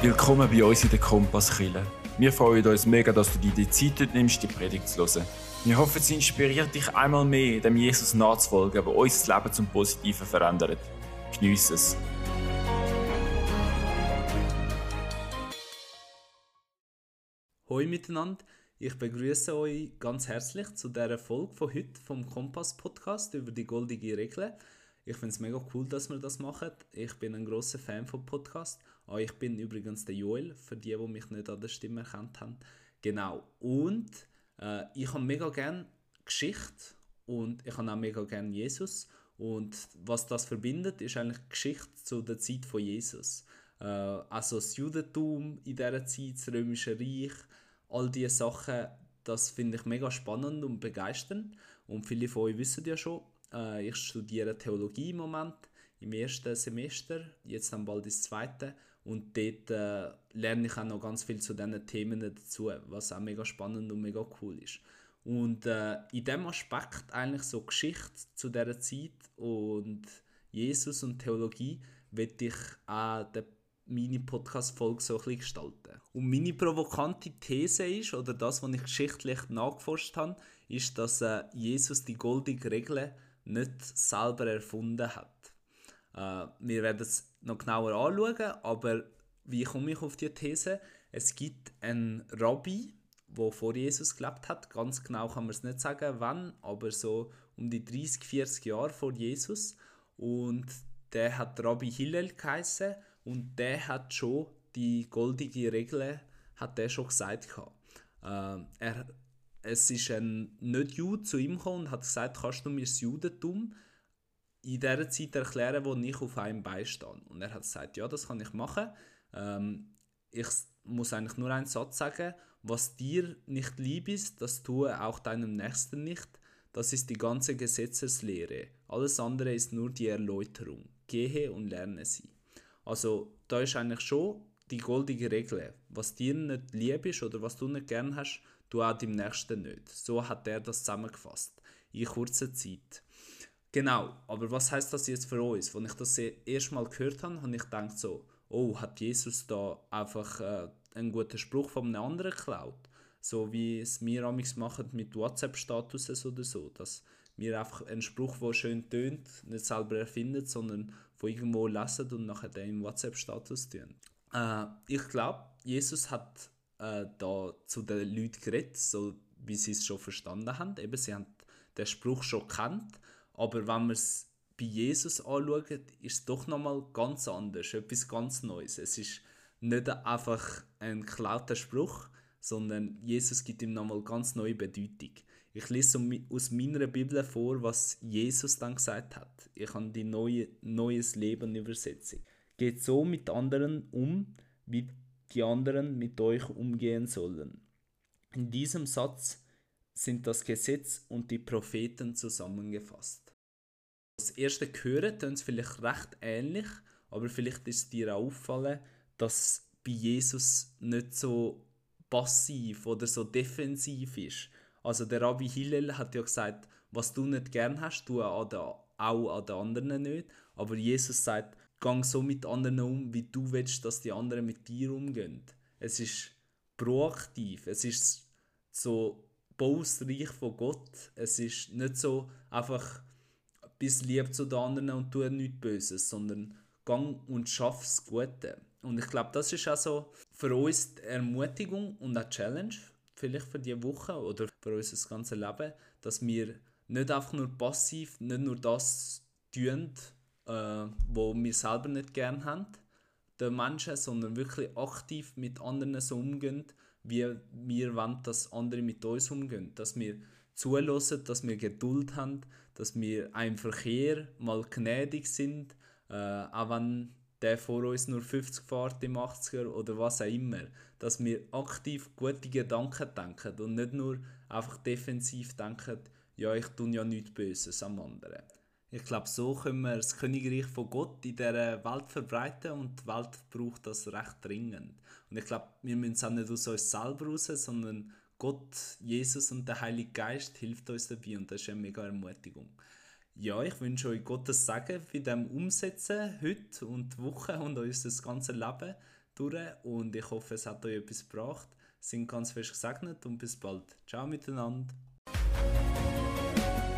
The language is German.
Willkommen bei uns in der Kompasskille. Wir freuen uns mega, dass du dir die Zeit nimmst, die Predigt zu hören. Wir hoffen, sie inspiriert dich einmal mehr, dem Jesus nachzufolgen, der unser Leben zum Positiven verändert. Geniess es. Hallo miteinander, ich begrüße euch ganz herzlich zu dieser Folge von heute vom Kompass Podcast über die goldige Regel. Ich finde es mega cool, dass wir das machen. Ich bin ein großer Fan von Podcast. Ah, ich bin übrigens der Joel, für die, die mich nicht an der Stimme erkannt haben. Genau. Und äh, ich habe mega gerne Geschichte und ich habe auch mega gerne Jesus. Und was das verbindet, ist eigentlich Geschichte zu der Zeit von Jesus. Äh, also das Judentum in dieser Zeit, das Römische Reich, all diese Sachen, das finde ich mega spannend und begeisternd. Und viele von euch wissen ja schon, äh, ich studiere Theologie im Moment, im ersten Semester, jetzt dann bald ins zweite. Und dort äh, lerne ich auch noch ganz viel zu diesen Themen dazu, was auch mega spannend und mega cool ist. Und äh, in dem Aspekt eigentlich so Geschichte zu dieser Zeit und Jesus und Theologie will ich auch den meine Podcast-Folge so ein bisschen gestalten. Und meine provokante These ist, oder das, was ich geschichtlich nachgeforscht habe, ist, dass äh, Jesus die goldige Regel nicht selber erfunden hat. Äh, wir werden es noch genauer anschauen, aber wie komme ich auf die These? Es gibt einen Rabbi, der vor Jesus gelebt hat. Ganz genau kann man es nicht sagen, wann, aber so um die 30, 40 Jahre vor Jesus. Und der hat Rabbi Hillel geheißen und der hat schon die goldige Regel hat der schon gesagt. Äh, er es ist ein Nicht-Jude zu ihm gekommen und hat gesagt, kannst du mir das Judentum in dieser Zeit erklären, wo ich auf einem beistehe. Und er hat gesagt, ja, das kann ich machen. Ähm, ich muss eigentlich nur einen Satz sagen, was dir nicht lieb ist, das tue auch deinem Nächsten nicht. Das ist die ganze Gesetzeslehre. Alles andere ist nur die Erläuterung. Gehe und lerne sie. Also da ist eigentlich schon die goldige Regel. Was dir nicht lieb ist oder was du nicht gern hast, du auch dem Nächsten nicht. So hat er das zusammengefasst. In kurzer Zeit. Genau, aber was heißt das jetzt für uns? Als ich das erst mal gehört habe, habe ich gedacht so, oh, hat Jesus da einfach äh, einen guten Spruch von einem anderen geklaut? So wie es wir amigs machen mit WhatsApp-Statuses oder so, dass wir einfach einen Spruch, der schön tönt, nicht selber erfinden, sondern von irgendwo lesen und nachher den im WhatsApp-Status tun. Äh, ich glaube, Jesus hat äh, da zu den Leuten geredet, so wie sie es schon verstanden haben. Eben, sie haben den Spruch schon kennt, aber wenn man es bei Jesus anschaut, ist es doch nochmal ganz anders, etwas ganz Neues. Es ist nicht einfach ein geklauter Spruch, sondern Jesus gibt ihm nochmal ganz neue Bedeutung. Ich lese aus meiner Bibel vor, was Jesus dann gesagt hat. Ich habe die neue Neues Leben Übersetzung. Geht so mit anderen um, wie die anderen mit euch umgehen sollen. In diesem Satz sind das Gesetz und die Propheten zusammengefasst. Das erste Hören tönt vielleicht recht ähnlich, aber vielleicht ist dir auffallen, dass bei Jesus nicht so passiv oder so defensiv ist. Also der Rabbi Hillel hat ja gesagt, was du nicht gern hast, du auch an den anderen nicht. Aber Jesus sagt, gang so mit anderen um, wie du willst, dass die anderen mit dir umgehen. Es ist proaktiv, es ist so Bausreich von Gott. Es ist nicht so einfach bis lieb zu den anderen und tu nichts Böses, sondern gang und schaff das Gute. Und ich glaube, das ist also für uns die Ermutigung und eine Challenge, vielleicht für die Woche oder für unser ganzes Leben, dass wir nicht einfach nur passiv, nicht nur das tun, äh, wo wir selber nicht gern haben, den Menschen, sondern wirklich aktiv mit anderen so umgehen, wie wir wollen, dass andere mit uns umgehen. Dass wir zulassen, dass wir Geduld haben, dass wir im Verkehr mal gnädig sind, äh, auch wenn der vor uns nur 50 fährt im 80er oder was auch immer. Dass wir aktiv gute Gedanken denken und nicht nur einfach defensiv denken, ja, ich tue ja nichts Böses am anderen. Ich glaube, so können wir das Königreich von Gott in dieser Welt verbreiten und die Welt braucht das recht dringend. Und ich glaube, wir müssen es auch nicht aus uns selber raus, sondern Gott, Jesus und der Heilige Geist hilft uns dabei und das ist eine mega Ermutigung. Ja, ich wünsche euch Gottes Segen für dem Umsetzen heute und die Woche und unser ganzes Leben, durch und ich hoffe, es hat euch etwas gebracht. Sind ganz fest gesegnet und bis bald. Ciao miteinander.